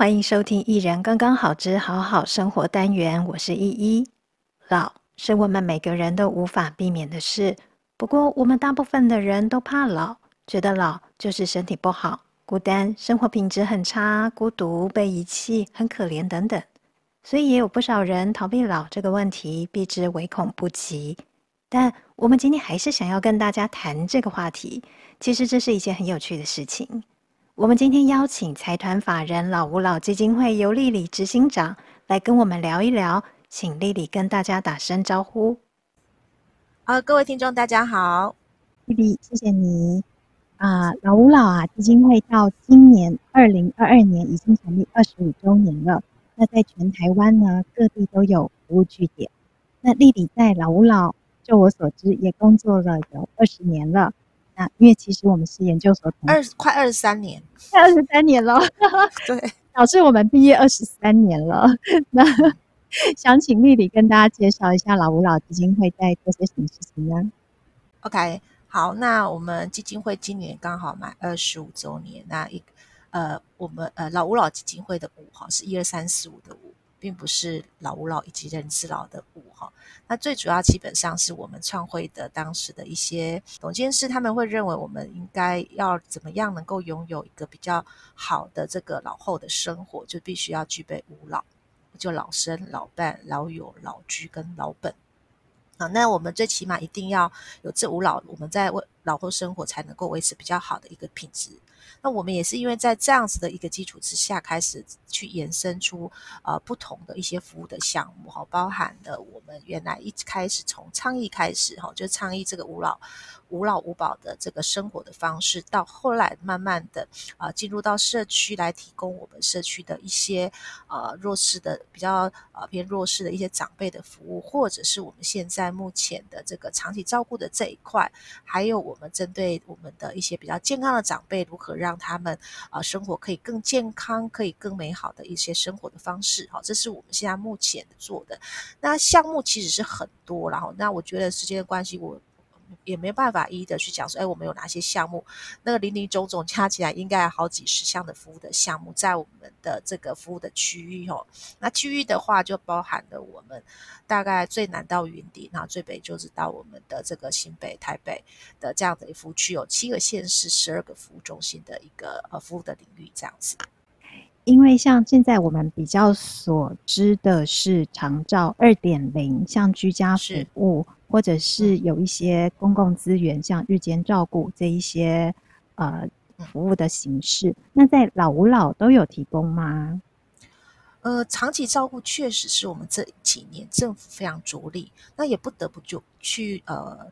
欢迎收听《一人刚刚好之好好生活》单元，我是依依。老是我们每个人都无法避免的事，不过我们大部分的人都怕老，觉得老就是身体不好、孤单、生活品质很差、孤独、被遗弃、很可怜等等，所以也有不少人逃避老这个问题，避之唯恐不及。但我们今天还是想要跟大家谈这个话题，其实这是一件很有趣的事情。我们今天邀请财团法人老吾老基金会游丽丽执行长来跟我们聊一聊，请丽丽跟大家打声招呼。呃，各位听众大家好，丽丽，谢谢你。啊、呃，老吾老啊基金会到今年二零二二年已经成立二十五周年了。那在全台湾呢，各地都有服务据点。那丽丽在老吾老，就我所知，也工作了有二十年了。因为其实我们是研究所同二快二十三年，快二十三年了。对，导致我们毕业二十三年了。那想请丽丽跟大家介绍一下老吾老基金会在做些什么事情呢？OK，好，那我们基金会今年刚好满二十五周年。那一呃，我们呃老吾老基金会的五哈是一二三四五的五。并不是老吾老以及人之老的吾哈，那最主要基本上是我们创会的当时的一些董监事，他们会认为我们应该要怎么样能够拥有一个比较好的这个老后的生活，就必须要具备五老，就老生、老伴、老友、老居跟老本。好，那我们最起码一定要有这五老，我们在为老后生活才能够维持比较好的一个品质。那我们也是因为在这样子的一个基础之下，开始去延伸出呃不同的一些服务的项目哈，包含了我们原来一开始从倡议开始哈，就倡议这个五老。无老无保的这个生活的方式，到后来慢慢的啊、进入到社区来提供我们社区的一些呃弱势的比较呃偏弱势的一些长辈的服务，或者是我们现在目前的这个长期照顾的这一块，还有我们针对我们的一些比较健康的长辈，如何让他们啊、生活可以更健康，可以更美好的一些生活的方式，好，这是我们现在目前做的。那项目其实是很多，然后那我觉得时间的关系，我。也没办法一一的去讲说，哎，我们有哪些项目？那个林林总总加起来，应该有好几十项的服务的项目，在我们的这个服务的区域哦。那区域的话，就包含了我们大概最南到云林，然后最北就是到我们的这个新北、台北的这样的一服务区，有七个县市、十二个服务中心的一个呃服务的领域这样子。因为像现在我们比较所知的是长照二点零，像居家服务。或者是有一些公共资源，像日间照顾这一些呃服务的形式，那在老吾老都有提供吗？呃，长期照顾确实是我们这几年政府非常着力，那也不得不就去呃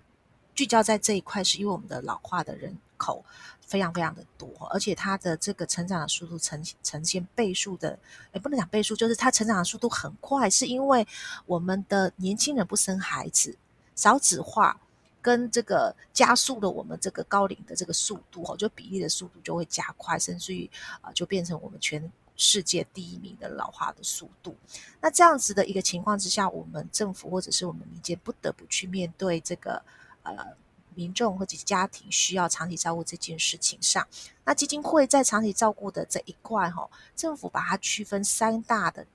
聚焦在这一块，是因为我们的老化的人口非常非常的多，而且它的这个成长的速度呈呈现倍数的，也不能讲倍数，就是它成长的速度很快，是因为我们的年轻人不生孩子。少子化跟这个加速了我们这个高龄的这个速度哈，就比例的速度就会加快，甚至于啊就变成我们全世界第一名的老化的速度。那这样子的一个情况之下，我们政府或者是我们民间不得不去面对这个呃民众或者家庭需要长期照顾这件事情上。那基金会在长期照顾的这一块哈，政府把它区分三大的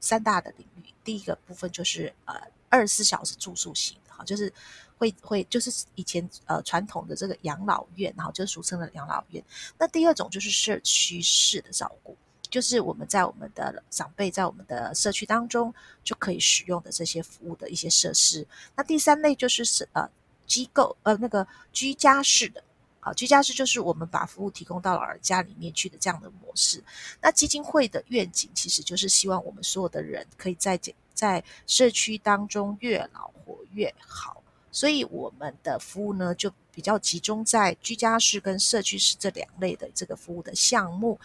三大的领域，第一个部分就是呃二十四小时住宿型哈。就是会会就是以前呃传统的这个养老院，然后就俗称的养老院。那第二种就是社区式的照顾，就是我们在我们的长辈在我们的社区当中就可以使用的这些服务的一些设施。那第三类就是是呃机构呃那个居家式的，好，居家式就是我们把服务提供到老人家里面去的这样的模式。那基金会的愿景其实就是希望我们所有的人可以在在社区当中越老活越好，所以我们的服务呢，就比较集中在居家式跟社区式这两类的这个服务的项目。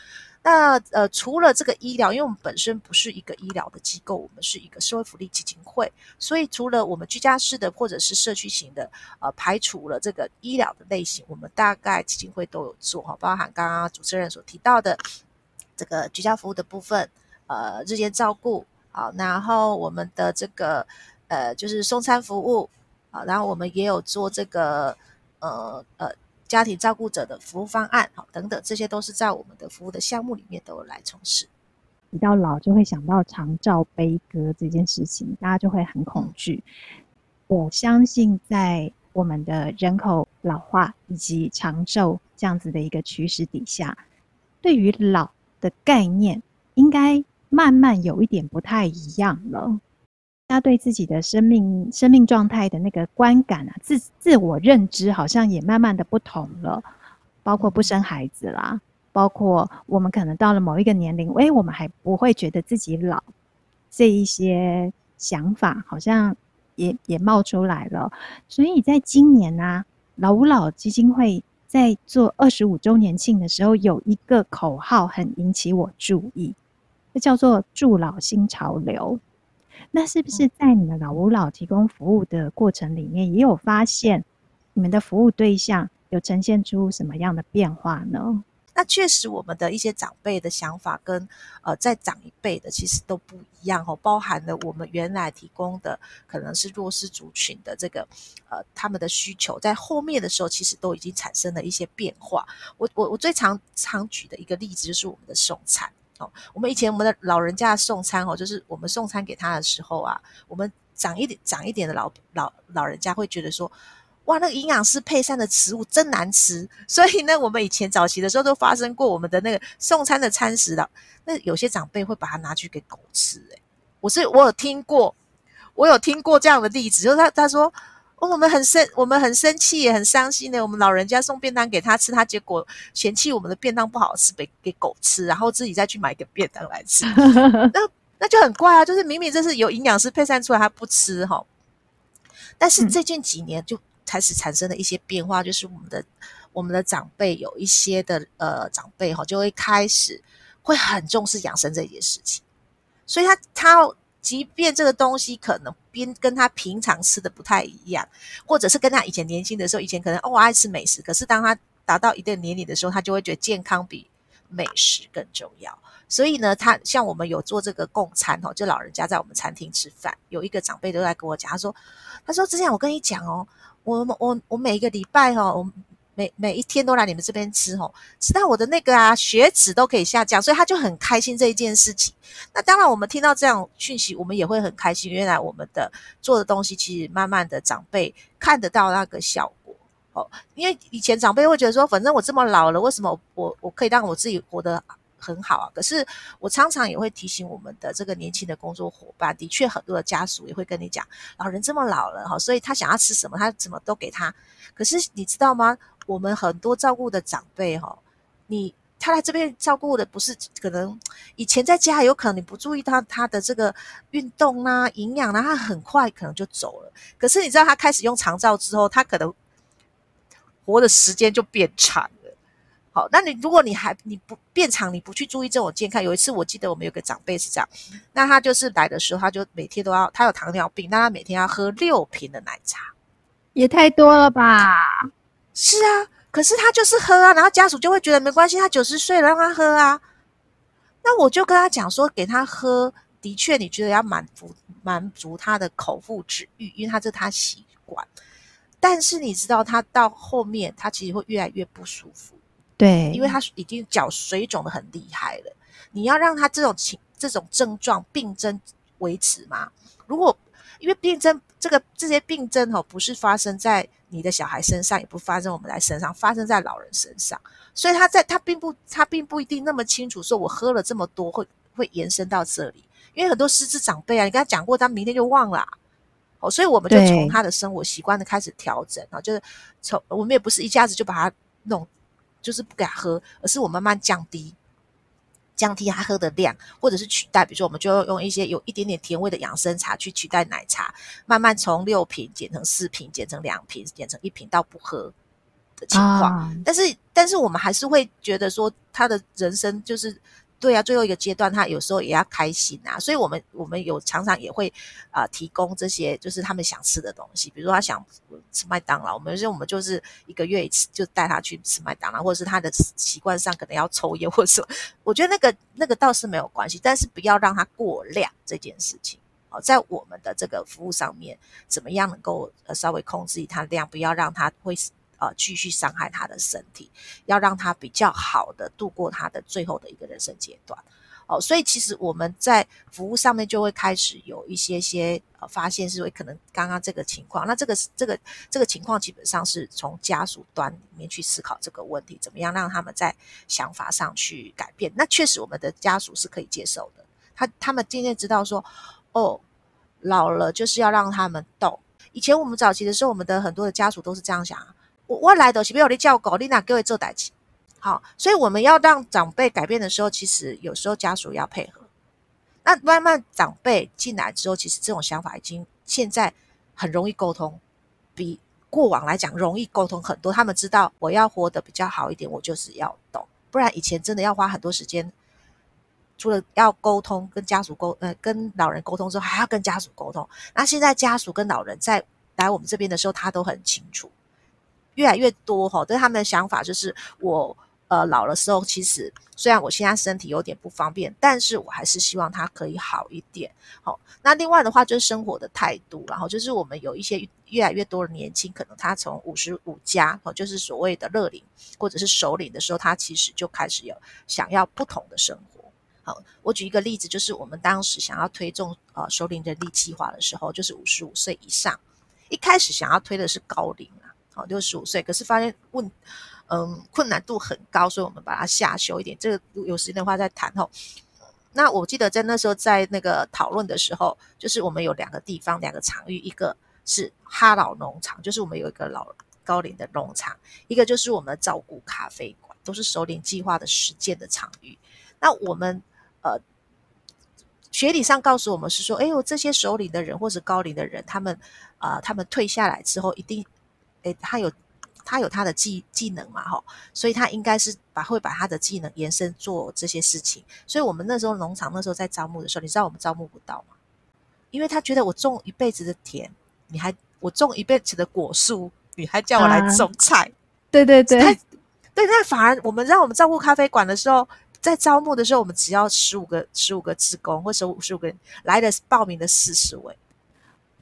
那呃，除了这个医疗，因为我们本身不是一个医疗的机构，我们是一个社会福利基金会，所以除了我们居家式的或者是社区型的，呃，排除了这个医疗的类型，我们大概基金会都有做哈，包含刚刚主持人所提到的这个居家服务的部分，呃，日间照顾，好，然后我们的这个。呃，就是送餐服务啊，然后我们也有做这个呃呃家庭照顾者的服务方案，好，等等，这些都是在我们的服务的项目里面都有来从事。提到老，就会想到长照悲歌这件事情，大家就会很恐惧。我相信，在我们的人口老化以及长寿这样子的一个趋势底下，对于老的概念，应该慢慢有一点不太一样了。大家对自己的生命、生命状态的那个观感啊，自自我认知好像也慢慢的不同了。包括不生孩子啦，包括我们可能到了某一个年龄，诶，我们还不会觉得自己老，这一些想法好像也也冒出来了。所以在今年呢、啊，老吾老基金会在做二十五周年庆的时候，有一个口号很引起我注意，这叫做“助老新潮流”。那是不是在你们老吾老提供服务的过程里面，也有发现你们的服务对象有呈现出什么样的变化呢？那确实，我们的一些长辈的想法跟呃再长一辈的其实都不一样哦，包含了我们原来提供的可能是弱势族群的这个呃他们的需求，在后面的时候其实都已经产生了一些变化。我我我最常常举的一个例子就是我们的送餐。哦，我们以前我们的老人家送餐哦，就是我们送餐给他的时候啊，我们长一点长一点的老老老人家会觉得说，哇，那个营养师配餐的食物真难吃。所以呢，我们以前早期的时候都发生过，我们的那个送餐的餐食的，那有些长辈会把它拿去给狗吃。诶，我是我有听过，我有听过这样的例子，就是他他说。哦，我们很生，我们很生气，也很伤心的。我们老人家送便当给他吃，他结果嫌弃我们的便当不好吃，给给狗吃，然后自己再去买个便当来吃。那那就很怪啊！就是明明这是有营养师配膳出来，他不吃哈。但是最近几年就开始产生了一些变化，就是我们的我们的长辈有一些的呃长辈哈，就会开始会很重视养生这件事情，所以他他。即便这个东西可能边跟他平常吃的不太一样，或者是跟他以前年轻的时候，以前可能哦我爱吃美食，可是当他达到一定年龄的时候，他就会觉得健康比美食更重要。所以呢，他像我们有做这个共餐哦，就老人家在我们餐厅吃饭，有一个长辈都在跟我讲，他说，他说之前我跟你讲哦，我我我每一个礼拜哦，我。每每一天都来你们这边吃哦，吃到我的那个啊血脂都可以下降，所以他就很开心这一件事情。那当然，我们听到这样讯息，我们也会很开心。原来我们的做的东西，其实慢慢的长辈看得到那个效果哦。因为以前长辈会觉得说，反正我这么老了，为什么我我可以让我自己活得很好啊？可是我常常也会提醒我们的这个年轻的工作伙伴，的确很多的家属也会跟你讲，老人这么老了哈，所以他想要吃什么，他怎么都给他。可是你知道吗？我们很多照顾的长辈哈，你他来这边照顾的不是可能以前在家有可能你不注意到他的这个运动啊、营养啊，他很快可能就走了。可是你知道他开始用长照之后，他可能活的时间就变长。好，那你如果你还你不变长，你不去注意这种健康，有一次我记得我们有个长辈是这样，那他就是来的时候，他就每天都要他有糖尿病，那他每天要喝六瓶的奶茶，也太多了吧？是啊，可是他就是喝啊，然后家属就会觉得没关系，他九十岁了让他喝啊。那我就跟他讲说，给他喝，的确你觉得要满足满足他的口腹之欲，因为他这他习惯。但是你知道，他到后面他其实会越来越不舒服，对，因为他已经脚水肿的很厉害了。你要让他这种情这种症状病症维持吗？如果因为病症这个这些病症哦，不是发生在。你的小孩身上也不发生，我们来身上发生在老人身上，所以他在他并不他并不一定那么清楚，说我喝了这么多会会延伸到这里，因为很多失智长辈啊，你跟他讲过，他明天就忘了啊，哦，所以我们就从他的生活习惯的开始调整啊，就是从我们也不是一下子就把他弄，就是不给他喝，而是我慢慢降低。降低他喝的量，或者是取代，比如说，我们就用一些有一点点甜味的养生茶去取代奶茶，慢慢从六瓶减成四瓶，减成两瓶，减成一瓶到不喝的情况。啊、但是，但是我们还是会觉得说，他的人生就是。对啊，最后一个阶段，他有时候也要开心啊，所以我们我们有常常也会啊、提供这些就是他们想吃的东西，比如说他想吃麦当劳，我们有时候我们就是一个月一次就带他去吃麦当劳，或者是他的习惯上可能要抽烟或者什么，我觉得那个那个倒是没有关系，但是不要让他过量这件事情哦，在我们的这个服务上面，怎么样能够稍微控制他量，不要让他会。呃继续伤害他的身体，要让他比较好的度过他的最后的一个人生阶段。哦，所以其实我们在服务上面就会开始有一些些呃发现，是会可能刚刚这个情况。那这个这个这个情况基本上是从家属端里面去思考这个问题，怎么样让他们在想法上去改变。那确实我们的家属是可以接受的，他他们渐渐知道说，哦，老了就是要让他们动。以前我们早期的时候，我们的很多的家属都是这样想：我我来的是没有你叫狗，你哪各位做代志。好，所以我们要让长辈改变的时候，其实有时候家属要配合。那慢慢长辈进来之后，其实这种想法已经现在很容易沟通，比过往来讲容易沟通很多。他们知道我要活得比较好一点，我就是要懂，不然以前真的要花很多时间，除了要沟通跟家属沟呃跟老人沟通之后，还要跟家属沟通。那现在家属跟老人在来我们这边的时候，他都很清楚，越来越多哈，对他们的想法就是我。呃，老的时候，其实虽然我现在身体有点不方便，但是我还是希望他可以好一点。好、那另外的话就是生活的态度，然后就是我们有一些越来越多的年轻，可能他从五十五加，哦，就是所谓的乐龄或者是首领的时候，他其实就开始有想要不同的生活。好，我举一个例子，就是我们当时想要推动呃首领人力计划的时候，就是五十五岁以上，一开始想要推的是高龄啊，哦六十五岁，可是发现问。嗯，困难度很高，所以我们把它下修一点。这个有时间的话再谈吼。那我记得在那时候在那个讨论的时候，就是我们有两个地方，两个场域，一个是哈老农场，就是我们有一个老高龄的农场；一个就是我们的照顾咖啡馆，都是首领计划的实践的场域。那我们呃学理上告诉我们是说，哎呦，这些首领的人或者高龄的人，他们啊、他们退下来之后，一定哎，他有。他有他的技技能嘛，哈，所以他应该是把会把他的技能延伸做这些事情。所以我们那时候农场那时候在招募的时候，你知道我们招募不到吗？因为他觉得我种一辈子的田，你还我种一辈子的果树，你还叫我来种菜？啊、对对对，对，那反而我们让我们照顾咖啡馆的时候，在招募的时候，我们只要十五个十五个职工，或者十五个人来的报名的四十位，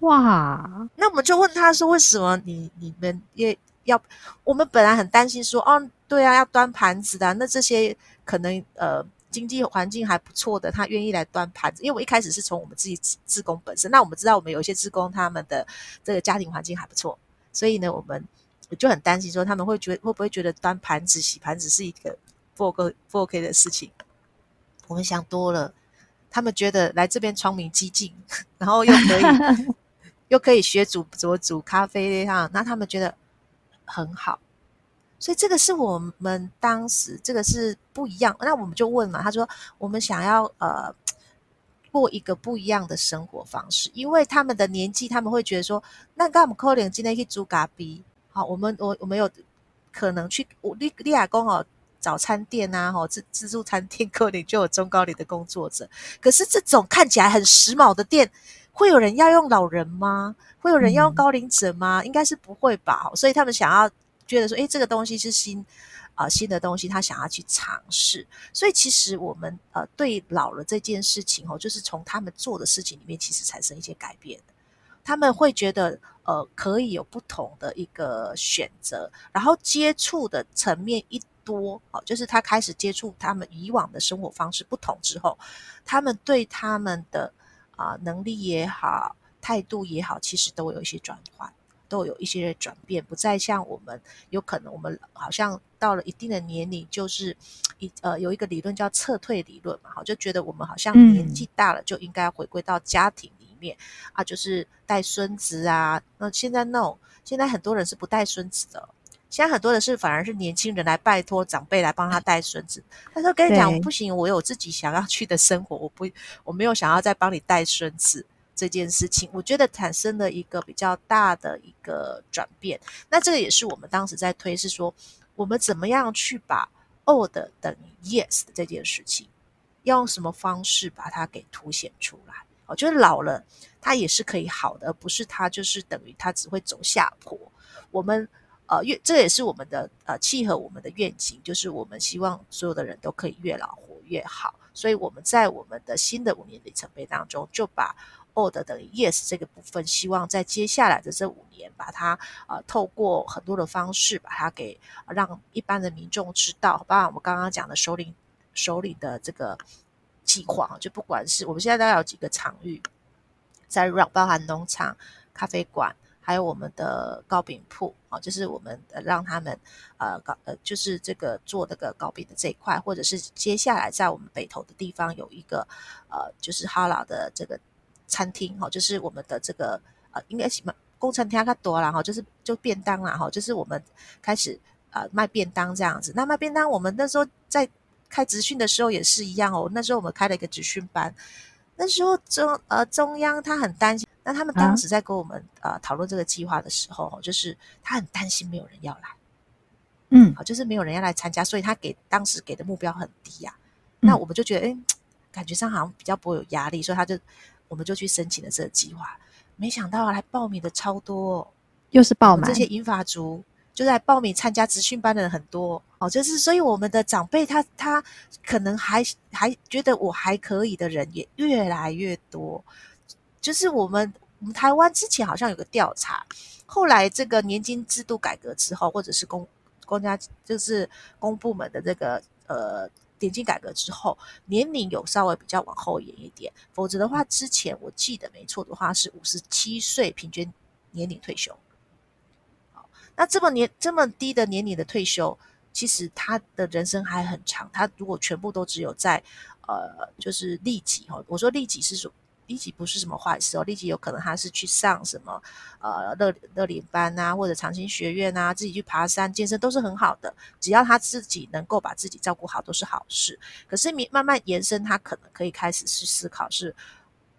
哇！那我们就问他说：为什么你你们也？要我们本来很担心说，哦，对啊，要端盘子的，那这些可能呃经济环境还不错的，他愿意来端盘子。因为我一开始是从我们自己自工本身，那我们知道我们有一些自工他们的这个家庭环境还不错，所以呢，我们就很担心说他们会觉会不会觉得端盘子、洗盘子是一个不 OK 不 OK 的事情。我们想多了，他们觉得来这边窗明几净，然后又可以又可以学煮怎么煮咖啡哈，那他们觉得。很好，所以这个是我们当时这个是不一样。那我们就问嘛，他说我们想要呃过一个不一样的生活方式，因为他们的年纪，他们会觉得说，那干嘛可能今天去煮咖啡？好，我们我我们有可能去我利利亚宫哦，早餐店啊，哈自自助餐厅，可能就有中高龄的工作者。可是这种看起来很时髦的店，会有人要用老人吗？会有人要用高龄者吗？嗯、应该是不会吧。所以他们想要觉得说，诶，这个东西是新啊、呃、新的东西，他想要去尝试。所以其实我们呃对老了这件事情哦，就是从他们做的事情里面，其实产生一些改变。他们会觉得呃可以有不同的一个选择，然后接触的层面一多哦，就是他开始接触他们以往的生活方式不同之后，他们对他们的啊、呃、能力也好。态度也好，其实都有一些转换，都有一些转变，不再像我们有可能，我们好像到了一定的年龄，就是一呃有一个理论叫撤退理论嘛，好，就觉得我们好像年纪大了就应该回归到家庭里面、嗯、啊，就是带孙子啊。那现在 no，现在很多人是不带孙子的，现在很多的是反而是年轻人来拜托长辈来帮他带孙子。他说跟你讲不行，我有自己想要去的生活，我不我没有想要再帮你带孙子。这件事情，我觉得产生了一个比较大的一个转变。那这个也是我们当时在推，是说我们怎么样去把 old 等于 yes 的这件事情，要用什么方式把它给凸显出来？我觉得老了，他也是可以好的，而不是他就是等于他只会走下坡。我们呃越这也是我们的呃契合我们的愿景，就是我们希望所有的人都可以越老活越好。所以我们在我们的新的五年里程碑当中，就把 old 等于 yes 这个部分，希望在接下来的这五年，把它呃透过很多的方式，把它给让一般的民众知道，包括我们刚刚讲的首领首领的这个计划，就不管是我们现在大概有几个场域，在让包含农场、咖啡馆。还有我们的糕饼铺啊，就是我们让他们呃搞呃，就是这个做那个糕饼的这一块，或者是接下来在我们北投的地方有一个呃，就是哈拉的这个餐厅哈，就是我们的这个呃，应该什么工程厅它多了哈，就是就便当啦哈，就是我们开始呃卖便当这样子。那卖便当，我们那时候在开职训的时候也是一样哦，那时候我们开了一个职训班，那时候中呃中央他很担心。那他们当时在跟我们、啊、呃讨论这个计划的时候，就是他很担心没有人要来，嗯，好，就是没有人要来参加，所以他给当时给的目标很低呀、那我们就觉得，哎，感觉上好像比较不会有压力，所以他就我们就去申请了这个计划。没想到来报名的超多，又是报满这些银发族，就在报名参加职训班的人很多哦，就是所以我们的长辈他他可能还还觉得我还可以的人也越来越多。就是我们，我们台湾之前好像有个调查，后来这个年金制度改革之后，或者是公公家就是公部门的这个呃年金改革之后，年龄有稍微比较往后延一点，否则的话，之前我记得没错的话是五十七岁平均年龄退休。好，那这么年这么低的年龄的退休，其实他的人生还很长。他如果全部都只有在呃就是利己哈，我说利己是说。立即不是什么坏事哦，立即有可能他是去上什么呃乐乐龄班啊，或者长青学院啊，自己去爬山健身都是很好的，只要他自己能够把自己照顾好，都是好事。可是慢慢延伸，他可能可以开始去思考是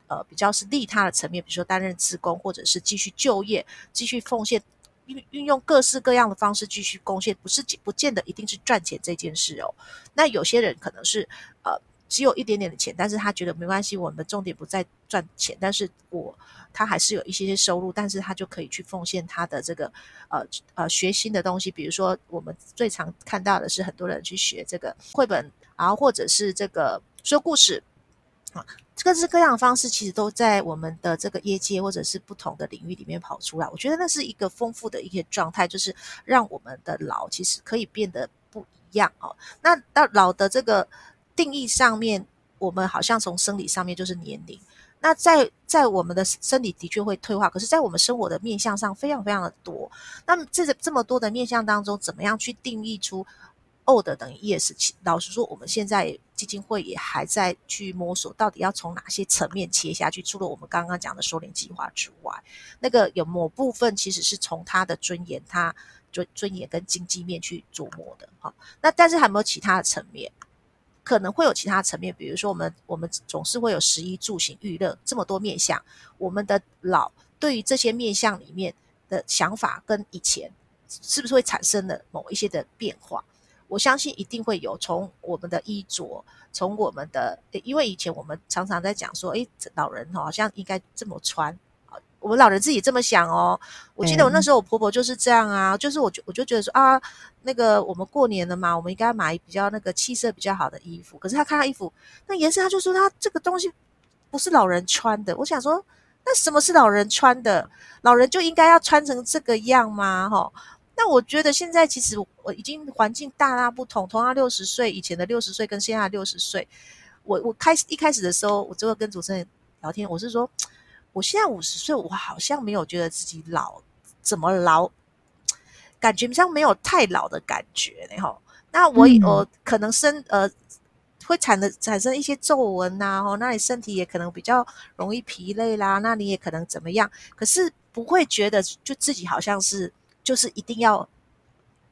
呃比较是利他的层面，比如说担任职工，或者是继续就业，继续奉献，运运用各式各样的方式继续贡献，不是不见得一定是赚钱这件事哦。那有些人可能是呃。只有一点点的钱，但是他觉得没关系，我们的重点不在赚钱，但是我他还是有一些些收入，但是他就可以去奉献他的这个呃呃学新的东西，比如说我们最常看到的是很多人去学这个绘本，然后或者是这个说故事啊，各式各样的方式其实都在我们的这个业界或者是不同的领域里面跑出来，我觉得那是一个丰富的一些状态，就是让我们的老其实可以变得不一样哦。那到老的这个。定义上面，我们好像从生理上面就是年龄。那在在我们的身体的确会退化，可是，在我们生活的面向上非常非常的多。那么这这么多的面向当中，怎么样去定义出 old 等于 yes？老实说，我们现在基金会也还在去摸索，到底要从哪些层面切下去。除了我们刚刚讲的收敛计划之外，那个有某部分其实是从他的尊严、他尊尊严跟经济面去琢磨的。哈，那但是还有没有其他的层面？可能会有其他层面，比如说我们我们总是会有食衣住行娱乐这么多面向，我们的老对于这些面向里面的想法跟以前是不是会产生了某一些的变化？我相信一定会有。从我们的衣着，从我们的，因为以前我们常常在讲说，诶，老人好像应该这么穿。我们老人自己这么想哦，我记得我那时候我婆婆就是这样啊，嗯、就是我就我就觉得说啊，那个我们过年了嘛，我们应该买比较那个气色比较好的衣服。可是她看到衣服那颜色，她就说她这个东西不是老人穿的。我想说，那什么是老人穿的？老人就应该要穿成这个样吗？哈，那我觉得现在其实我已经环境大大不同，同样六十岁以前的六十岁跟现在的六十岁，我我开始一开始的时候，我就会跟主持人聊天，我是说。我现在五十岁，我好像没有觉得自己老，怎么老？感觉像没有太老的感觉然后，那我、嗯、我可能身呃会产的产生一些皱纹呐，哦，那你身体也可能比较容易疲累啦，那你也可能怎么样？可是不会觉得就自己好像是就是一定要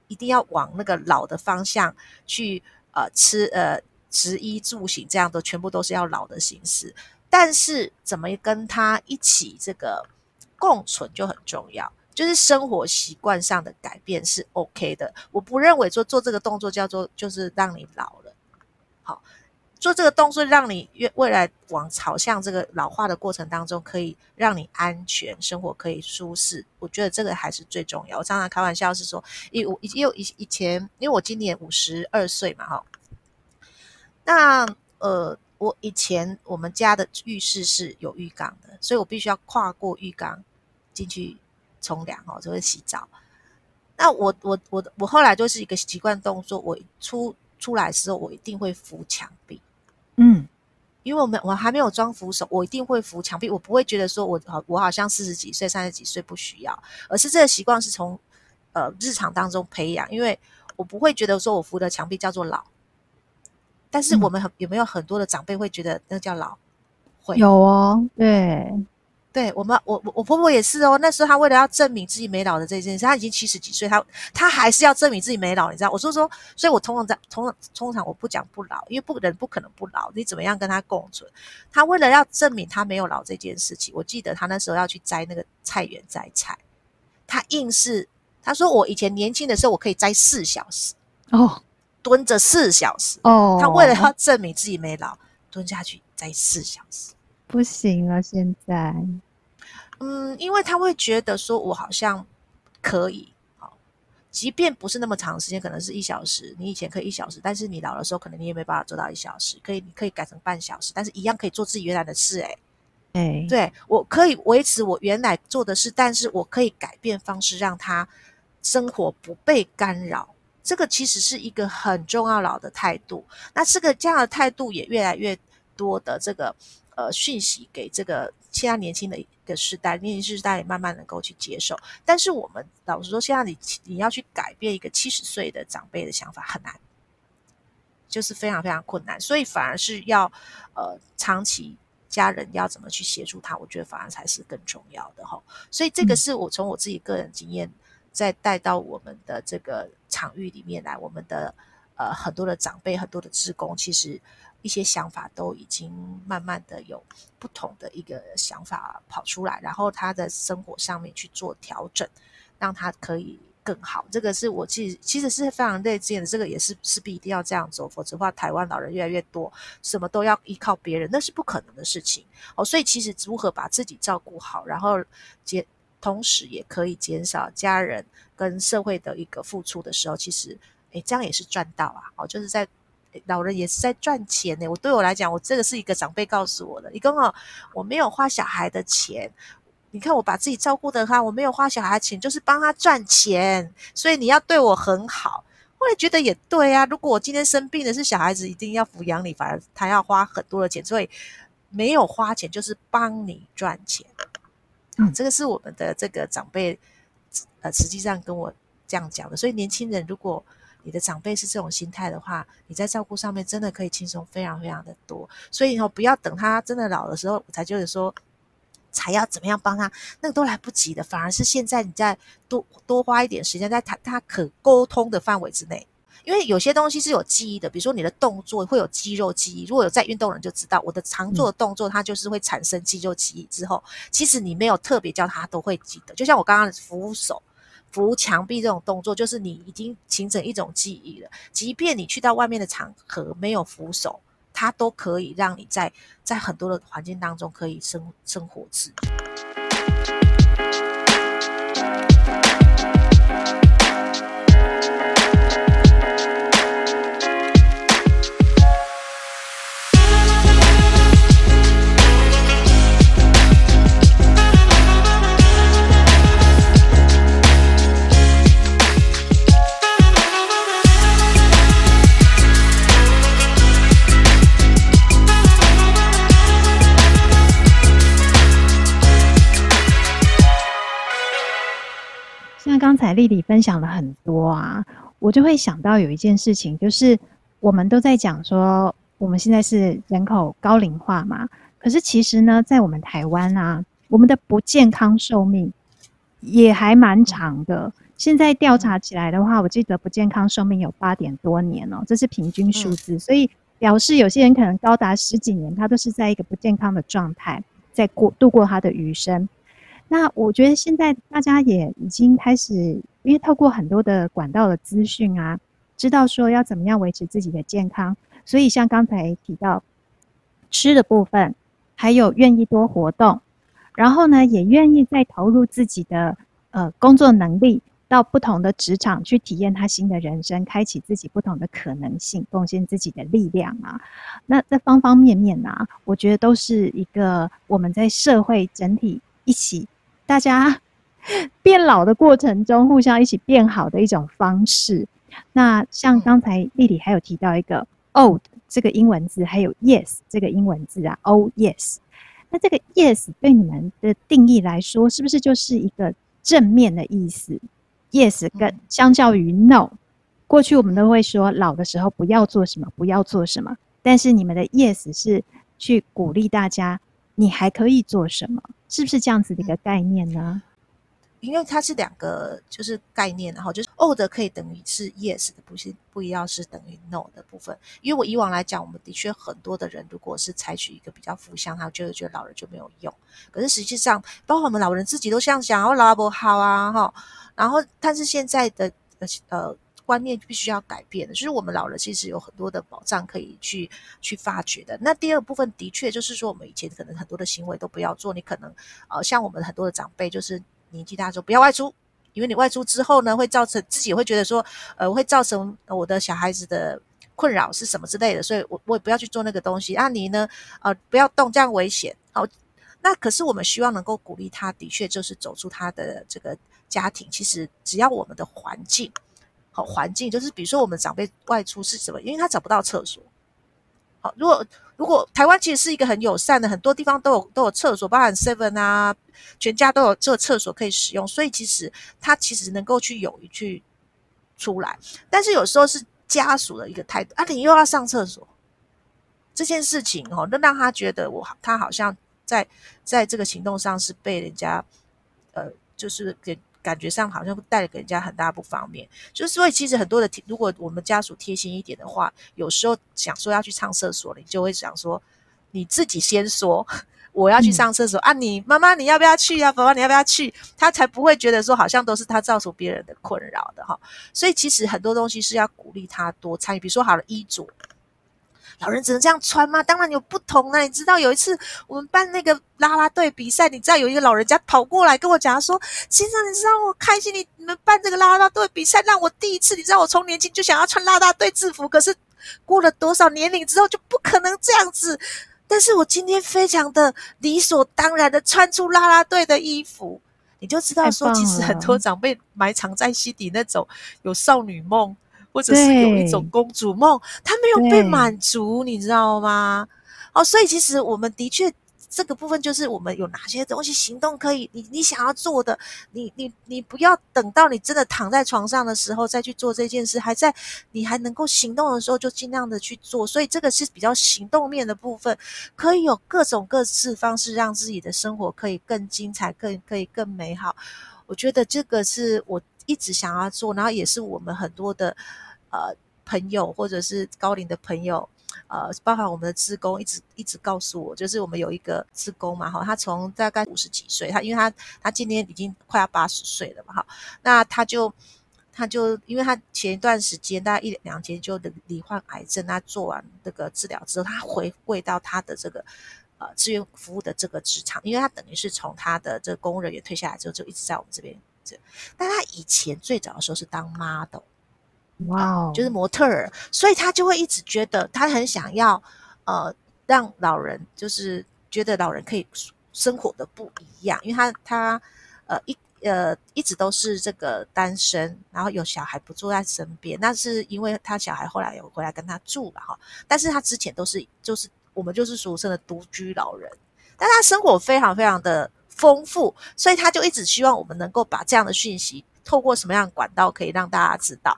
一定要往那个老的方向去呃吃呃食衣住行这样的全部都是要老的形式。但是怎么跟他一起这个共存就很重要，就是生活习惯上的改变是 OK 的。我不认为做做这个动作叫做就是让你老了，好，做这个动作让你越未来往朝向这个老化的过程当中，可以让你安全生活可以舒适。我觉得这个还是最重要。我常常开玩笑是说，因为我因为以以前因为我今年五十二岁嘛，哈，那呃。我以前我们家的浴室是有浴缸的，所以我必须要跨过浴缸进去冲凉哦，就会洗澡。那我我我我后来就是一个习惯动作，我出出来的时候，我一定会扶墙壁。嗯，因为我们我还没有装扶手，我一定会扶墙壁，我不会觉得说我好我好像四十几岁、三十几岁不需要，而是这个习惯是从呃日常当中培养，因为我不会觉得说我扶的墙壁叫做老。但是我们很有没有很多的长辈会觉得那叫老？会有哦，对，对我们我我我婆婆也是哦。那时候她为了要证明自己没老的这件事，她已经七十几岁，她她还是要证明自己没老，你知道？我说说，所以我通常在通常通常我不讲不老，因为不人不可能不老，你怎么样跟他共存？她为了要证明她没有老这件事情，我记得她那时候要去摘那个菜园摘菜，她硬是她说我以前年轻的时候我可以摘四小时哦。蹲着四小时。哦，他为了要证明自己没老，蹲下去再四小时，不行了。现在，嗯，因为他会觉得说，我好像可以，好，即便不是那么长时间，可能是一小时，你以前可以一小时，但是你老的时候，可能你也没办法做到一小时，可以，你可以改成半小时，但是一样可以做自己原来的事，欸，哎，对，我可以维持我原来做的事，但是我可以改变方式，让他生活不被干扰。这个其实是一个很重要老的态度，那这个这样的态度也越来越多的这个呃讯息给这个现在年轻的一个时代，年轻时代也慢慢能够去接受。但是我们老实说，现在你你要去改变一个七十岁的长辈的想法很难，就是非常非常困难，所以反而是要呃长期家人要怎么去协助他，我觉得反而才是更重要的哈。所以这个是我从我自己个人经验。再带到我们的这个场域里面来，我们的呃很多的长辈、很多的职工，其实一些想法都已经慢慢的有不同的一个想法跑出来，然后他的生活上面去做调整，让他可以更好。这个是我其实其实是非常内见的，这个也是势必一定要这样走，否则的话，台湾老人越来越多，什么都要依靠别人，那是不可能的事情哦。所以其实如何把自己照顾好，然后接。同时也可以减少家人跟社会的一个付出的时候，其实，诶，这样也是赚到啊！哦，就是在老人也是在赚钱呢。我对我来讲，我这个是一个长辈告诉我的。你跟我，我没有花小孩的钱，你看我把自己照顾得他，我没有花小孩钱，就是帮他赚钱。所以你要对我很好。后来觉得也对啊，如果我今天生病的是小孩子，一定要抚养你，反而他要花很多的钱，所以没有花钱就是帮你赚钱。嗯，这个是我们的这个长辈，呃，实际上跟我这样讲的。所以年轻人，如果你的长辈是这种心态的话，你在照顾上面真的可以轻松非常非常的多。所以以后不要等他真的老的时候才就是说，才要怎么样帮他，那个都来不及的。反而是现在你在多多花一点时间在他他可沟通的范围之内。因为有些东西是有记忆的，比如说你的动作会有肌肉记忆。如果有在运动的人就知道，我的常做的动作，它就是会产生肌肉记忆。之后，其实你没有特别教他，都会记得。就像我刚刚扶手、扶墙壁这种动作，就是你已经形成一种记忆了。即便你去到外面的场合没有扶手，它都可以让你在在很多的环境当中可以生生活自如。刚才丽丽分享了很多啊，我就会想到有一件事情，就是我们都在讲说，我们现在是人口高龄化嘛，可是其实呢，在我们台湾啊，我们的不健康寿命也还蛮长的。现在调查起来的话，我记得不健康寿命有八点多年哦，这是平均数字，所以表示有些人可能高达十几年，他都是在一个不健康的状态，在过度过他的余生。那我觉得现在大家也已经开始，因为透过很多的管道的资讯啊，知道说要怎么样维持自己的健康，所以像刚才提到吃的部分，还有愿意多活动，然后呢，也愿意再投入自己的呃工作能力，到不同的职场去体验他新的人生，开启自己不同的可能性，贡献自己的力量啊。那这方方面面啊，我觉得都是一个我们在社会整体一起大家变老的过程中，互相一起变好的一种方式。那像刚才丽丽还有提到一个 old 这个英文字，还有 yes 这个英文字啊，oh yes。那这个 yes 对你们的定义来说，是不是就是一个正面的意思？yes 跟相较于 no，过去我们都会说老的时候不要做什么，不要做什么。但是你们的 yes 是去鼓励大家，你还可以做什么？是不是这样子的一个概念呢？因为它是两个就是概念，然后就是 old 可以等于是 yes 的，不是不一样是等于 no 的部分。因为我以往来讲，我们的确很多的人，如果是采取一个比较负向，他就会觉得老人就没有用。可是实际上，包括我们老人自己都这样想，我老不好啊，哈。然后，但是现在的呃观念必须要改变的，就是我们老人其实有很多的保障可以去去发掘的。那第二部分的确就是说，我们以前可能很多的行为都不要做，你可能呃像我们很多的长辈就是。年纪大之后不要外出，因为你外出之后呢，会造成自己会觉得说，呃，会造成我的小孩子的困扰是什么之类的，所以我我也不要去做那个东西。啊，你呢，呃，不要动，这样危险。好，那可是我们希望能够鼓励他，的确就是走出他的这个家庭。其实只要我们的环境，好环境就是比如说我们长辈外出是什么？因为他找不到厕所。好，如果如果台湾其实是一个很友善的，很多地方都有都有厕所，包含 Seven 啊，全家都有这个厕所可以使用，所以其实他其实能够去勇于去出来，但是有时候是家属的一个态度啊，你又要上厕所这件事情哦，那让他觉得我他好像在在这个行动上是被人家呃，就是给。感觉上好像带了给人家很大不方便，就是所以其实很多的，如果我们家属贴心一点的话，有时候想说要去上厕所，你就会想说你自己先说我要去上厕所、嗯、啊，你妈妈你要不要去啊？爸爸你要不要去？他才不会觉得说好像都是他造成别人的困扰的哈。所以其实很多东西是要鼓励他多参与，比如说好了衣着。老人只能这样穿吗？当然有不同啊！你知道有一次我们办那个啦啦队比赛，你知道有一个老人家跑过来跟我讲他说：“先生，你知道我开心你你们办这个啦啦队比赛，让我第一次，你知道我从年轻就想要穿啦啦队制服，可是过了多少年龄之后就不可能这样子。但是我今天非常的理所当然的穿出啦啦队的衣服，你就知道说，其实很多长辈埋藏在心底那种有少女梦。”或者是有一种公主梦，她没有被满足，你知道吗？哦，所以其实我们的确这个部分就是我们有哪些东西行动可以，你你想要做的，你你你不要等到你真的躺在床上的时候再去做这件事，还在你还能够行动的时候就尽量的去做。所以这个是比较行动面的部分，可以有各种各式方式让自己的生活可以更精彩，更可以更美好。我觉得这个是我。一直想要做，然后也是我们很多的呃朋友或者是高龄的朋友，呃，包括我们的志工，一直一直告诉我，就是我们有一个志工嘛，哈，他从大概五十几岁，他因为他他今年已经快要八十岁了嘛，哈，那他就他就因为他前一段时间大概一两天就罹患癌症，他做完这个治疗之后，他回归到他的这个呃志愿服务的这个职场，因为他等于是从他的这个公务人员退下来之后，就一直在我们这边。但他以前最早的时候是当 model，哇哦，就是模特儿，所以他就会一直觉得他很想要，呃，让老人就是觉得老人可以生活的不一样，因为他他呃一呃一直都是这个单身，然后有小孩不住在身边，那是因为他小孩后来有回来跟他住了哈，但是他之前都是就是我们就是俗称的独居老人，但他生活非常非常的。丰富，所以他就一直希望我们能够把这样的讯息透过什么样的管道可以让大家知道。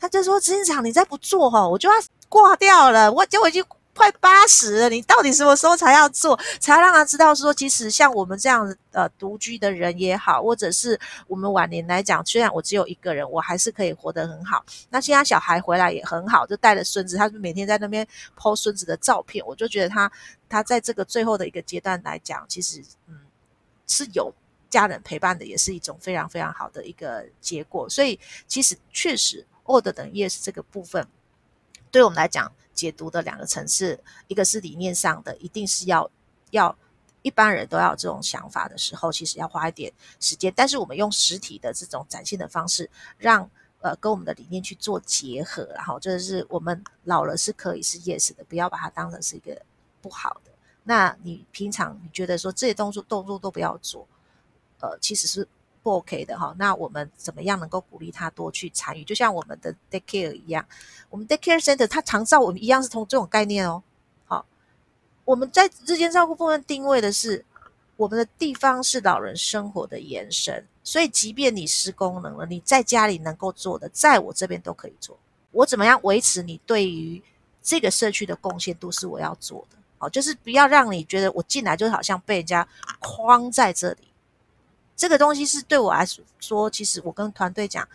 他就说：“执行长，你再不做哈，我就要挂掉了。我就已经快八十了，你到底什么时候才要做，才要让他知道说，其实像我们这样呃独居的人也好，或者是我们晚年来讲，虽然我只有一个人，我还是可以活得很好。那现在小孩回来也很好，就带着孙子，他就每天在那边 po 孙子的照片。我就觉得他他在这个最后的一个阶段来讲，其实嗯。”是有家人陪伴的，也是一种非常非常好的一个结果。所以，其实确实，old 等于 yes 这个部分，对我们来讲，解读的两个层次，一个是理念上的，一定是要要一般人都要有这种想法的时候，其实要花一点时间。但是我们用实体的这种展现的方式，让呃跟我们的理念去做结合，然后就是我们老了是可以是 yes 的，不要把它当成是一个不好的。那你平常你觉得说这些动作动作都不要做，呃，其实是不 OK 的哈。那我们怎么样能够鼓励他多去参与？就像我们的 daycare 一样，我们 daycare center 它常照我们一样是从这种概念哦。好我们在日间照顾部分定位的是，我们的地方是老人生活的延伸，所以即便你失功能了，你在家里能够做的，在我这边都可以做。我怎么样维持你对于这个社区的贡献度是我要做的，好，就是不要让你觉得我进来就好像被人家框在这里。这个东西是对我来说，其实我跟团队讲，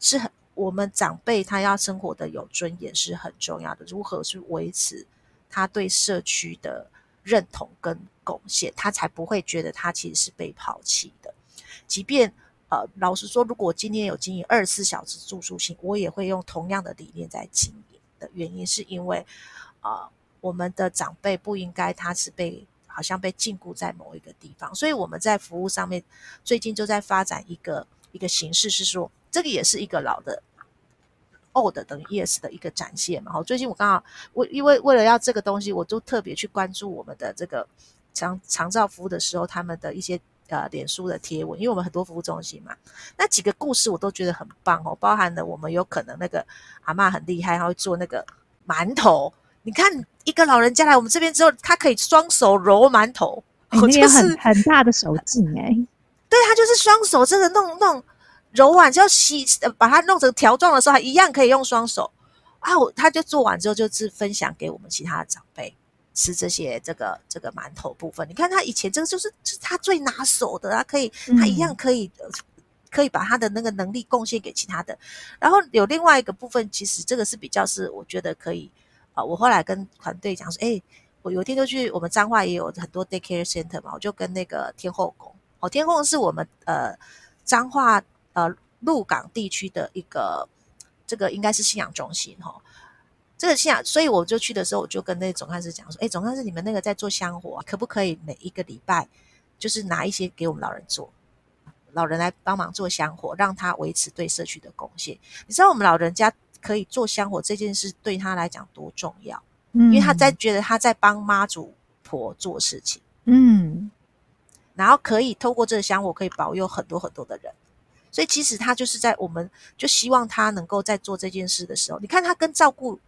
是很我们长辈他要生活的有尊严是很重要的，如何去维持。他对社区的认同跟贡献，他才不会觉得他其实是被抛弃的。即便呃，老实说，如果今天有经营二十四小时住宿性，我也会用同样的理念在经营的原因，是因为啊、呃，我们的长辈不应该他是被好像被禁锢在某一个地方，所以我们在服务上面最近就在发展一个一个形式，是说这个也是一个老的。old 等于 yes 的一个展现嘛，好，最近我刚好我因为为了要这个东西，我就特别去关注我们的这个长长照服务的时候，他们的一些呃脸书的贴文，因为我们很多服务中心嘛，那几个故事我都觉得很棒哦，包含了我们有可能那个阿嬷很厉害，他会做那个馒头，你看一个老人家来我们这边之后，他可以双手揉馒头，欸那个、很很大的手劲哎、欸，对，他就是双手真的弄弄。揉完之后洗，把它弄成条状的时候，他一样可以用双手啊！他就做完之后，就是分享给我们其他的长辈吃这些这个这个馒头部分。你看他以前这个就是是他最拿手的，他可以他一样可以、嗯、可以把他的那个能力贡献给其他的。然后有另外一个部分，其实这个是比较是我觉得可以啊。我后来跟团队讲说，哎，我有一天就去我们彰化也有很多 daycare center 嘛，我就跟那个天后宫哦，天后宫是我们呃彰化。呃，鹿港地区的一个这个应该是信仰中心哈，这个信仰，所以我就去的时候，我就跟那总干事讲说，哎，总干事，你们那个在做香火，可不可以每一个礼拜就是拿一些给我们老人做，老人来帮忙做香火，让他维持对社区的贡献。你知道我们老人家可以做香火这件事对他来讲多重要？嗯，因为他在觉得他在帮妈祖婆做事情，嗯，然后可以透过这个香火可以保佑很多很多的人。所以其实他就是在，我们就希望他能够在做这件事的时候，你看他跟照顾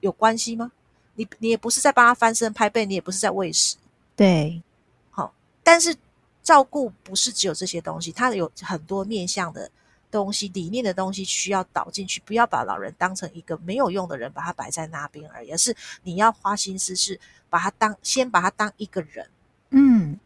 有关系吗？你你也不是在帮他翻身拍背，你也不是在喂食，对，好。但是照顾不是只有这些东西，他有很多面向的东西、理念的东西需要导进去，不要把老人当成一个没有用的人，把他摆在那边而已，而是你要花心思是把他当先把他当一个人，嗯。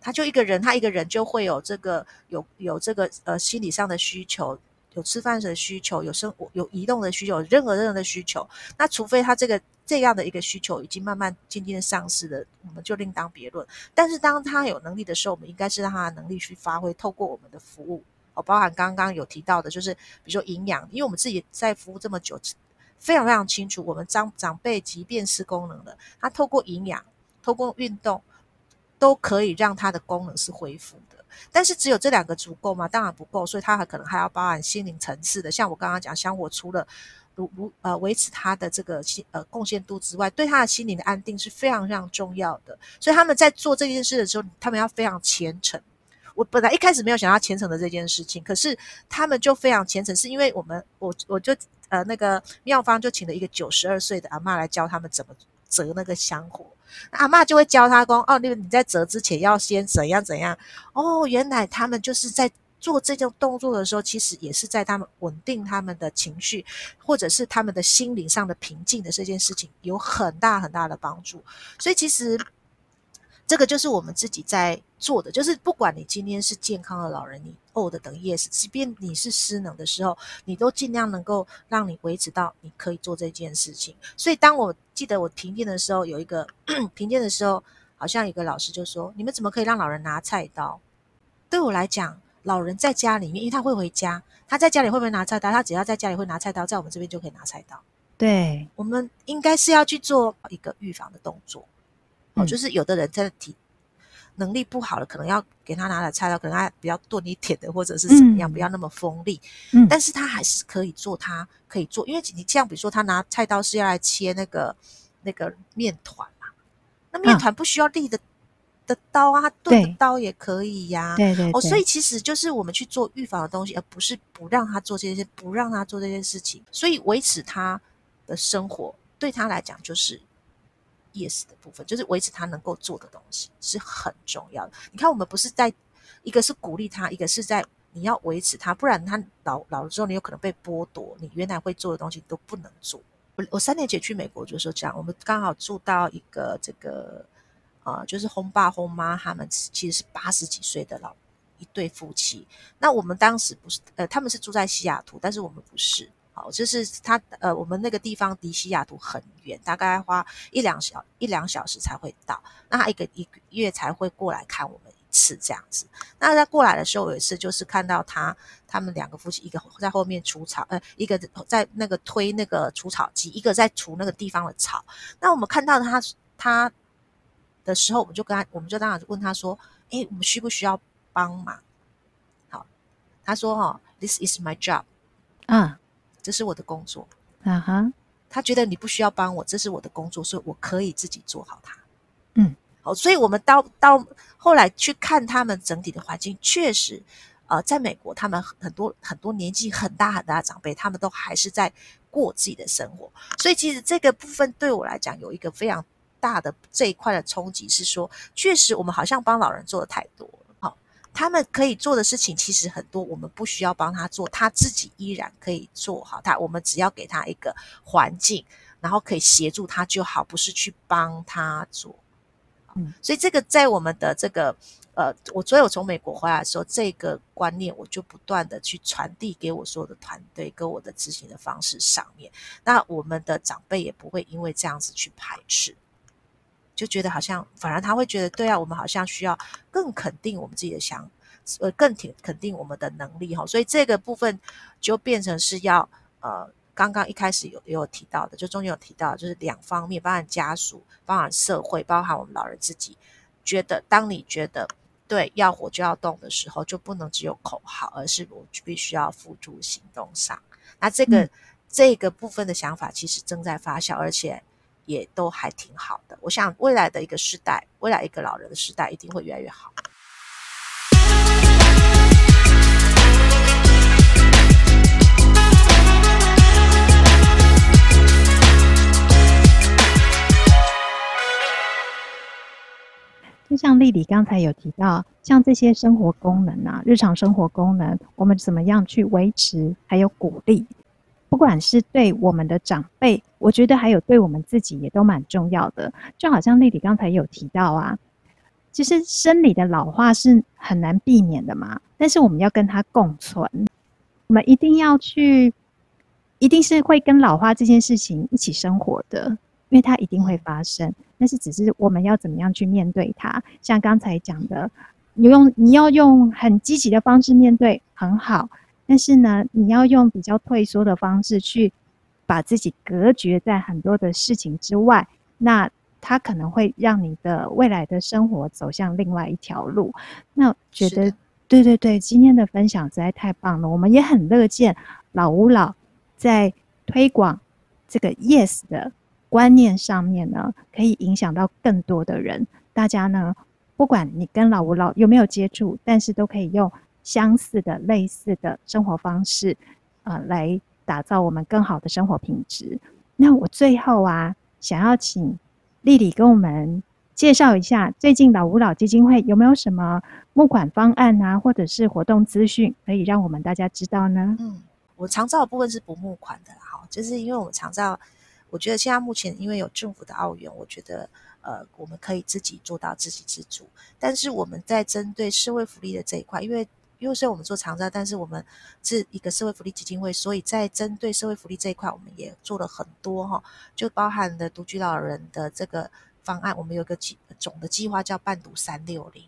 他就一个人，他一个人就会有这个有有这个呃心理上的需求，有吃饭的需求，有生活有移动的需求，有任何任何的需求。那除非他这个这样的一个需求已经慢慢渐渐的丧失了，我们就另当别论。但是当他有能力的时候，我们应该是让他的能力去发挥，透过我们的服务包含刚刚有提到的，就是比如说营养，因为我们自己在服务这么久，非常非常清楚，我们长长辈即便是功能了，他透过营养，透过运动。都可以让他的功能是恢复的，但是只有这两个足够吗？当然不够，所以它还可能还要包含心灵层次的。像我刚刚讲，香火除了如如呃维持他的这个心呃贡献度之外，对他的心灵的安定是非常非常重要的。所以他们在做这件事的时候，他们要非常虔诚。我本来一开始没有想到虔诚的这件事情，可是他们就非常虔诚，是因为我们我我就呃那个妙方就请了一个九十二岁的阿嬷来教他们怎么折那个香火。阿嬷就会教他说：“哦，你你在折之前要先怎样怎样。”哦，原来他们就是在做这种动作的时候，其实也是在他们稳定他们的情绪，或者是他们的心灵上的平静的这件事情，有很大很大的帮助。所以其实。这个就是我们自己在做的，就是不管你今天是健康的老人，你 old 等于 yes，即便你是失能的时候，你都尽量能够让你维持到你可以做这件事情。所以当我记得我评鉴的时候，有一个 评鉴的时候，好像一个老师就说：“你们怎么可以让老人拿菜刀？”对我来讲，老人在家里面，因为他会回家，他在家里会不会拿菜刀？他只要在家里会拿菜刀，在我们这边就可以拿菜刀。对，我们应该是要去做一个预防的动作。哦，就是有的人在体，能力不好了，可能要给他拿来菜刀，可能他比较钝一点的，或者是怎么样，嗯、不要那么锋利。嗯，但是他还是可以做，他可以做，因为你这样，比如说他拿菜刀是要来切那个那个面团嘛，那面团不需要利的、啊、的刀啊，钝的刀也可以呀、啊。对对，对对。哦，所以其实就是我们去做预防的东西，而不是不让他做这些，不让他做这些事情，所以维持他的生活对他来讲就是。Yes 的部分就是维持他能够做的东西是很重要的。你看，我们不是在一个是鼓励他，一个是在你要维持他，不然他老老了之后，你有可能被剥夺你原来会做的东西都不能做。我我三年前去美国就是说这样，我们刚好住到一个这个呃，就是轰爸轰妈他们其实是八十几岁的老一对夫妻。那我们当时不是呃，他们是住在西雅图，但是我们不是。就是他呃，我们那个地方离西雅图很远，大概花一两小一两小时才会到。那他一个一个月才会过来看我们一次这样子。那他过来的时候，有一次就是看到他他们两个夫妻，一个在后面除草，呃，一个在那个推那个除草机，一个在除那个地方的草。那我们看到他他的时候，我们就跟他，我们就当然问他说：“诶，我们需不需要帮忙？”好，他说：“哦，This is my job。”嗯。这是我的工作，啊哈，他觉得你不需要帮我，这是我的工作，所以我可以自己做好它。嗯，好，所以我们到到后来去看他们整体的环境，确实，呃，在美国，他们很多很多年纪很大很大的长辈，他们都还是在过自己的生活。所以其实这个部分对我来讲有一个非常大的这一块的冲击，是说，确实我们好像帮老人做的太多。他们可以做的事情其实很多，我们不需要帮他做，他自己依然可以做好他。我们只要给他一个环境，然后可以协助他就好，不是去帮他做。嗯，所以这个在我们的这个呃，我所以我从美国回来的时候，这个观念我就不断的去传递给我所有的团队跟我的执行的方式上面。那我们的长辈也不会因为这样子去排斥。就觉得好像，反而他会觉得，对啊，我们好像需要更肯定我们自己的想，呃，更挺肯定我们的能力哈，所以这个部分就变成是要，呃，刚刚一开始有有提到的，就中间有提到，就是两方面，包含家属，包含社会，包含我们老人自己，觉得当你觉得对要活就要动的时候，就不能只有口号，而是我必须要付诸行动上。那这个、嗯、这个部分的想法其实正在发酵，而且。也都还挺好的，我想未来的一个时代，未来一个老人的时代一定会越来越好。就像丽丽刚才有提到，像这些生活功能啊，日常生活功能，我们怎么样去维持，还有鼓励。不管是对我们的长辈，我觉得还有对我们自己也都蛮重要的。就好像丽丽刚才有提到啊，其实生理的老化是很难避免的嘛，但是我们要跟它共存，我们一定要去，一定是会跟老化这件事情一起生活的，因为它一定会发生。但是只是我们要怎么样去面对它？像刚才讲的，你用你要用很积极的方式面对，很好。但是呢，你要用比较退缩的方式去把自己隔绝在很多的事情之外，那它可能会让你的未来的生活走向另外一条路。那觉得，对对对，今天的分享实在太棒了。我们也很乐见老吾老在推广这个 Yes 的观念上面呢，可以影响到更多的人。大家呢，不管你跟老吾老有没有接触，但是都可以用。相似的、类似的生活方式，呃，来打造我们更好的生活品质。那我最后啊，想要请丽丽跟我们介绍一下，最近老吾老基金会有没有什么募款方案啊，或者是活动资讯，可以让我们大家知道呢？嗯，我常照的部分是不募款的啦，哈，就是因为我们常照，我觉得现在目前因为有政府的澳元，我觉得呃，我们可以自己做到自给自足。但是我们在针对社会福利的这一块，因为因为虽然我们做长照，但是我们是一个社会福利基金会，所以在针对社会福利这一块，我们也做了很多哈，就包含了独居老人的这个方案。我们有个计总的计划叫伴读三六零。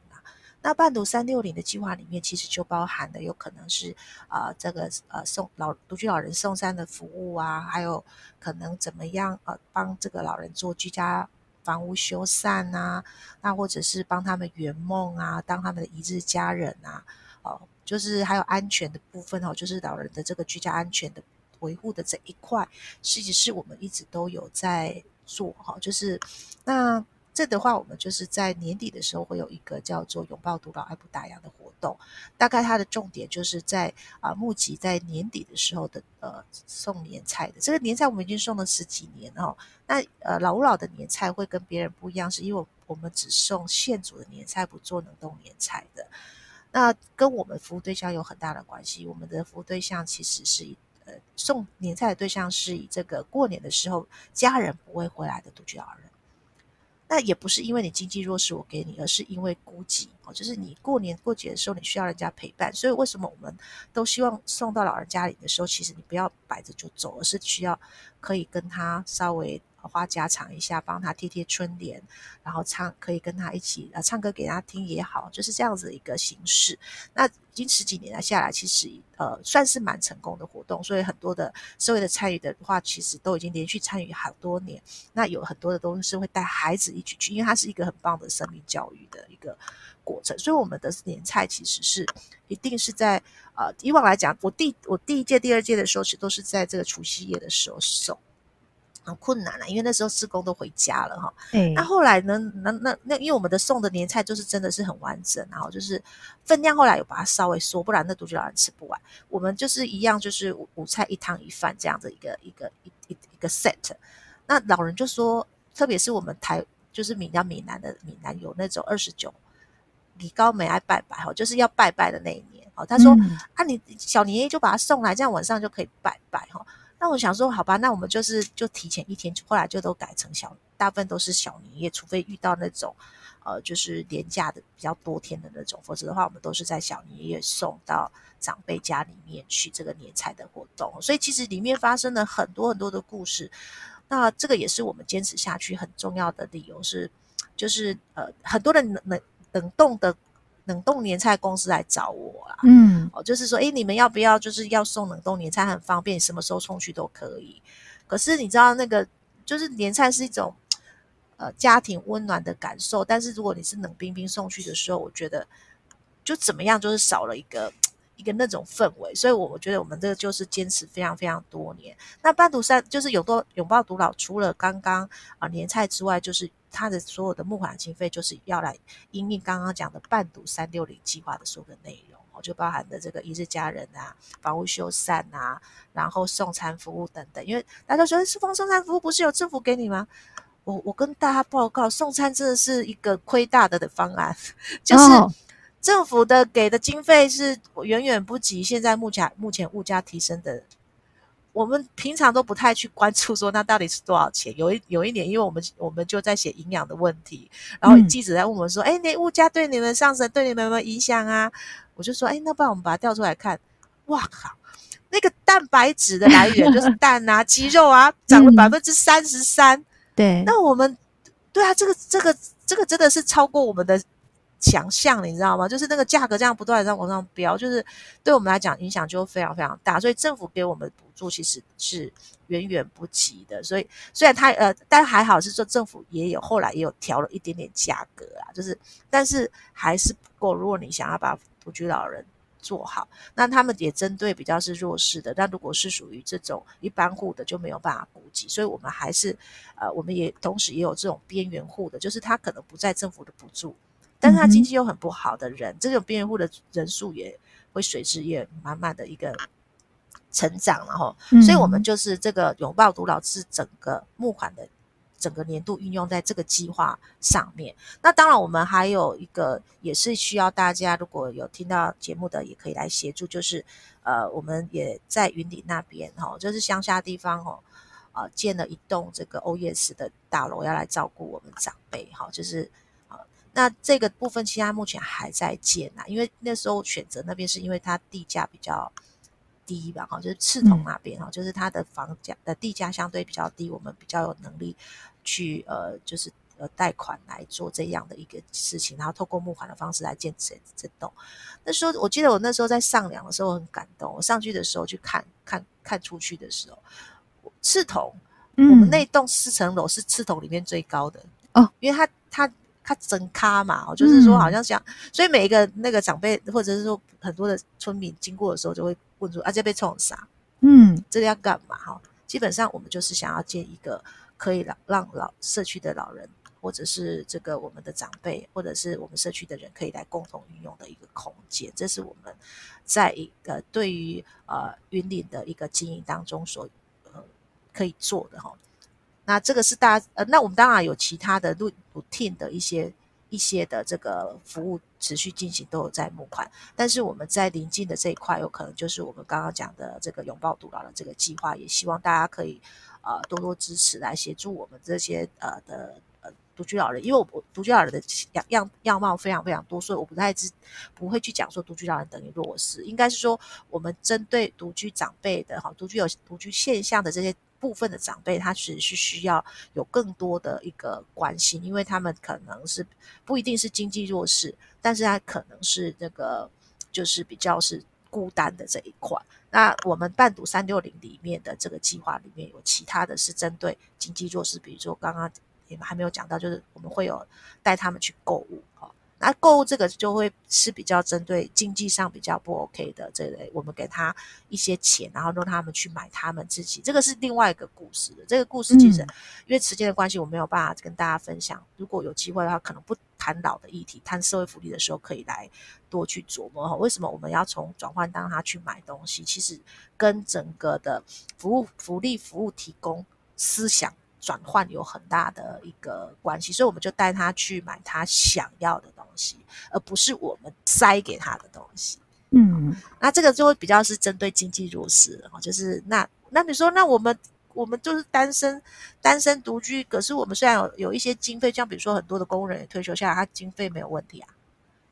那伴读三六零的计划里面，其实就包含了有可能是啊、呃、这个呃送老独居老人送餐的服务啊，还有可能怎么样呃帮这个老人做居家房屋修缮啊，那或者是帮他们圆梦啊，当他们的一日家人啊，哦，就是还有安全的部分哦，就是老人的这个居家安全的维护的这一块，实际是我们一直都有在做哈，就是那。这的话，我们就是在年底的时候会有一个叫做“拥抱独老，爱不打烊”的活动。大概它的重点就是在啊，募集在年底的时候的呃送年菜的这个年菜，我们已经送了十几年哦。那呃老吾老的年菜会跟别人不一样，是因为我们只送现煮的年菜，不做冷冻年菜的。那跟我们服务对象有很大的关系。我们的服务对象其实是呃送年菜的对象是以这个过年的时候家人不会回来的独居老人。那也不是因为你经济弱势我给你，而是因为孤寂哦，就是你过年过节的时候你需要人家陪伴，所以为什么我们都希望送到老人家里的时候，其实你不要摆着就走，而是需要可以跟他稍微。花家常一下，帮他贴贴春联，然后唱，可以跟他一起呃唱歌给他听也好，就是这样子的一个形式。那已经十几年了下来，其实呃算是蛮成功的活动，所以很多的社会的参与的话，其实都已经连续参与好多年。那有很多的东西是会带孩子一起去，因为它是一个很棒的生命教育的一个过程。所以我们的年菜其实是一定是在呃以往来讲，我第我第一届、第二届的时候，其实都是在这个除夕夜的时候送。很困难了，因为那时候施工都回家了哈。嗯。那后来呢？那那那，因为我们的送的年菜就是真的是很完整，然后就是分量后来有把它稍微缩，不然那独居老人吃不完。我们就是一样，就是五菜一汤一饭这样的一个一个一一一个 set。那老人就说，特别是我们台就是闽江闽南的闽南有那种二十九李高梅爱拜拜哈，就是要拜拜的那一年哦。他说、嗯、啊，你小年夜就把它送来，这样晚上就可以拜拜哈。那我想说，好吧，那我们就是就提前一天，后来就都改成小，大部分都是小年夜，除非遇到那种，呃，就是连假的比较多天的那种，否则的话，我们都是在小年夜送到长辈家里面去这个年菜的活动。所以其实里面发生了很多很多的故事，那这个也是我们坚持下去很重要的理由是，就是呃，很多人能能冷冻的。冷冻年菜公司来找我啊，嗯，哦，就是说，诶，你们要不要就是要送冷冻年菜，很方便，什么时候送去都可以。可是你知道那个，就是年菜是一种呃家庭温暖的感受，但是如果你是冷冰冰送去的时候，我觉得就怎么样，就是少了一个一个那种氛围。所以，我我觉得我们这个就是坚持非常非常多年。那伴读三就是永多永抱独老，除了刚刚啊、年菜之外，就是。他的所有的募款经费就是要来因应刚刚讲的伴读三六零计划的所有的内容，就包含的这个一日家人啊、房屋修缮啊，然后送餐服务等等。因为大家觉得是放送餐服务不是有政府给你吗？我我跟大家报告，送餐真的是一个亏大的的方案，就是政府的给的经费是远远不及现在目前目前物价提升的。我们平常都不太去关注说那到底是多少钱。有一有一年，因为我们我们就在写营养的问题，然后记者在问我们说：“哎、嗯，那物价对你们上升，对你们有没有影响啊？”我就说：“哎，那不然我们把它调出来看。”哇靠，那个蛋白质的来源 就是蛋啊、鸡肉啊，涨了百分之三十三。对，那我们对啊，这个这个这个真的是超过我们的。强项，你知道吗？就是那个价格这样不断的在往上飙，就是对我们来讲影响就非常非常大。所以政府给我们补助其实是远远不及的。所以虽然他呃，但还好是说政府也有后来也有调了一点点价格啊，就是但是还是不够。如果你想要把独居老人做好，那他们也针对比较是弱势的。但如果是属于这种一般户的，就没有办法顾及。所以我们还是呃，我们也同时也有这种边缘户的，就是他可能不在政府的补助。但是他经济又很不好的人，嗯、这种边缘户的人数也会随之也慢慢的一个成长，然后，所以我们就是这个拥抱独老是整个募款的整个年度运用在这个计划上面。那当然，我们还有一个也是需要大家如果有听到节目的，也可以来协助，就是呃，我们也在云顶那边哈，就是乡下地方哦，呃，建了一栋这个欧耶斯的大楼，要来照顾我们长辈哈，就是。那这个部分其实它目前还在建呐，因为那时候选择那边是因为它地价比较低吧，哈，就是赤桐那边哈，就是它的房价的地价相对比较低，我们比较有能力去呃，就是呃贷款来做这样的一个事情，然后透过募款的方式来建这这栋。那时候我记得我那时候在上梁的时候很感动，我上去的时候去看看看出去的时候，莿桐，我们那栋四层楼是赤桐里面最高的。哦，因为他他他整咖嘛，就是说好像想，嗯、所以每一个那个长辈或者是说很多的村民经过的时候，就会问说：“啊，这被冲啥？嗯，这个要干嘛？”哈，基本上我们就是想要建一个可以让让老社区的老人，或者是这个我们的长辈，或者是我们社区的人可以来共同运用的一个空间。这是我们在一个对于呃云岭的一个经营当中所呃可以做的哈。那这个是大家呃，那我们当然有其他的 routine 的一些一些的这个服务持续进行，都有在募款。但是我们在邻近的这一块，有可能就是我们刚刚讲的这个拥抱独老的这个计划，也希望大家可以呃多多支持，来协助我们这些呃的呃独居老人。因为我独居老人的样样样貌非常非常多，所以我不太知不会去讲说独居老人等于弱势，应该是说我们针对独居长辈的哈，独居有独居现象的这些。部分的长辈，他其实是需要有更多的一个关心，因为他们可能是不一定是经济弱势，但是他可能是那个就是比较是孤单的这一块。那我们伴读三六零里面的这个计划里面有其他的是针对经济弱势，比如说刚刚你们还没有讲到，就是我们会有带他们去购物哈。那购物这个就会是比较针对经济上比较不 OK 的这类，我们给他一些钱，然后让他们去买他们自己。这个是另外一个故事的。这个故事其实因为时间的关系，我没有办法跟大家分享。如果有机会的话，可能不谈老的议题，谈社会福利的时候，可以来多去琢磨哈。为什么我们要从转换当他去买东西？其实跟整个的服务、福利、服务提供思想。转换有很大的一个关系，所以我们就带他去买他想要的东西，而不是我们塞给他的东西。嗯，那这个就会比较是针对经济弱势的，就是那那你说，那我们我们就是单身单身独居，可是我们虽然有有一些经费，像比如说很多的工人也退休下来，他经费没有问题啊，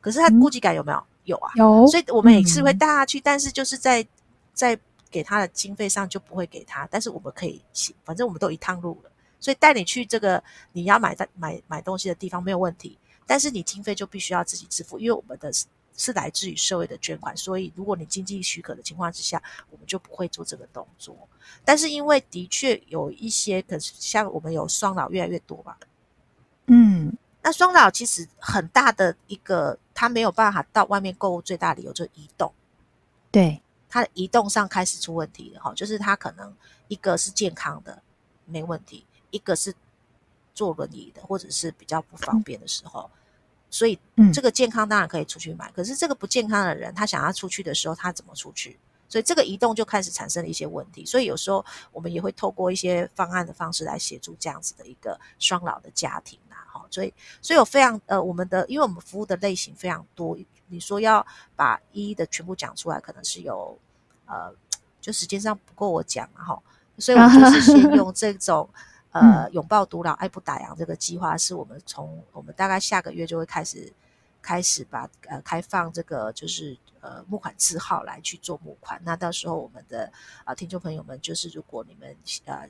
可是他孤寂感有没有？有啊，有。所以我们也是会带他去，但是就是在在给他的经费上就不会给他，但是我们可以，反正我们都一趟路了。所以带你去这个你要买的买买东西的地方没有问题，但是你经费就必须要自己支付，因为我们的是是来自于社会的捐款，所以如果你经济许可的情况之下，我们就不会做这个动作。但是因为的确有一些，可是像我们有双老越来越多吧，嗯，那双老其实很大的一个，他没有办法到外面购物，最大理由就是移动，对，他的移动上开始出问题了哈，就是他可能一个是健康的没问题。一个是坐轮椅的，或者是比较不方便的时候，所以这个健康当然可以出去买。可是这个不健康的人，他想要出去的时候，他怎么出去？所以这个移动就开始产生了一些问题。所以有时候我们也会透过一些方案的方式来协助这样子的一个双老的家庭呐，哈。所以，所以有非常呃，我们的因为我们服务的类型非常多，你说要把一一的全部讲出来，可能是有呃，就时间上不够我讲嘛，哈。所以我们就是先用这种。呃，拥抱独老，爱不打烊这个计划是我们从我们大概下个月就会开始开始把呃开放这个就是呃募款字号来去做募款。那到时候我们的啊、呃、听众朋友们，就是如果你们呃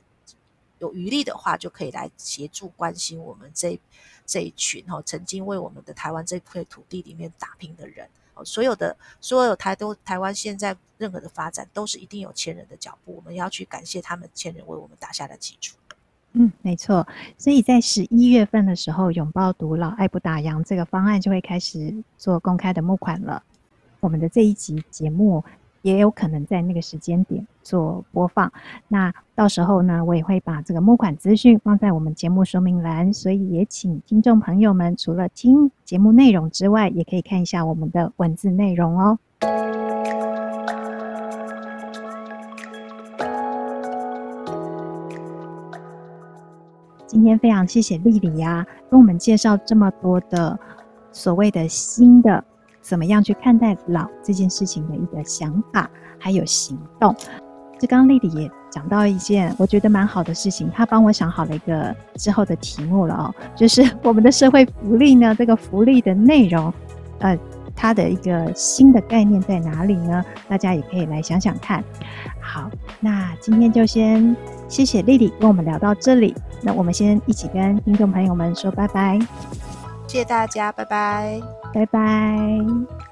有余力的话，就可以来协助关心我们这这一群哈、哦，曾经为我们的台湾这块土地里面打拼的人。哦，所有的所有台都台湾现在任何的发展都是一定有前人的脚步，我们要去感谢他们前人为我们打下的基础。嗯，没错。所以在十一月份的时候，拥抱独老，爱不打烊这个方案就会开始做公开的募款了。我们的这一集节目也有可能在那个时间点做播放。那到时候呢，我也会把这个募款资讯放在我们节目说明栏，所以也请听众朋友们除了听节目内容之外，也可以看一下我们的文字内容哦。今天非常谢谢丽丽呀，跟我们介绍这么多的所谓的新的怎么样去看待老这件事情的一个想法，还有行动。这刚刚莉莉也讲到一件我觉得蛮好的事情，她帮我想好了一个之后的题目了哦，就是我们的社会福利呢，这个福利的内容，呃，它的一个新的概念在哪里呢？大家也可以来想想看。好，那今天就先谢谢丽丽跟我们聊到这里。那我们先一起跟听众朋友们说拜拜，谢谢大家，拜拜，拜拜。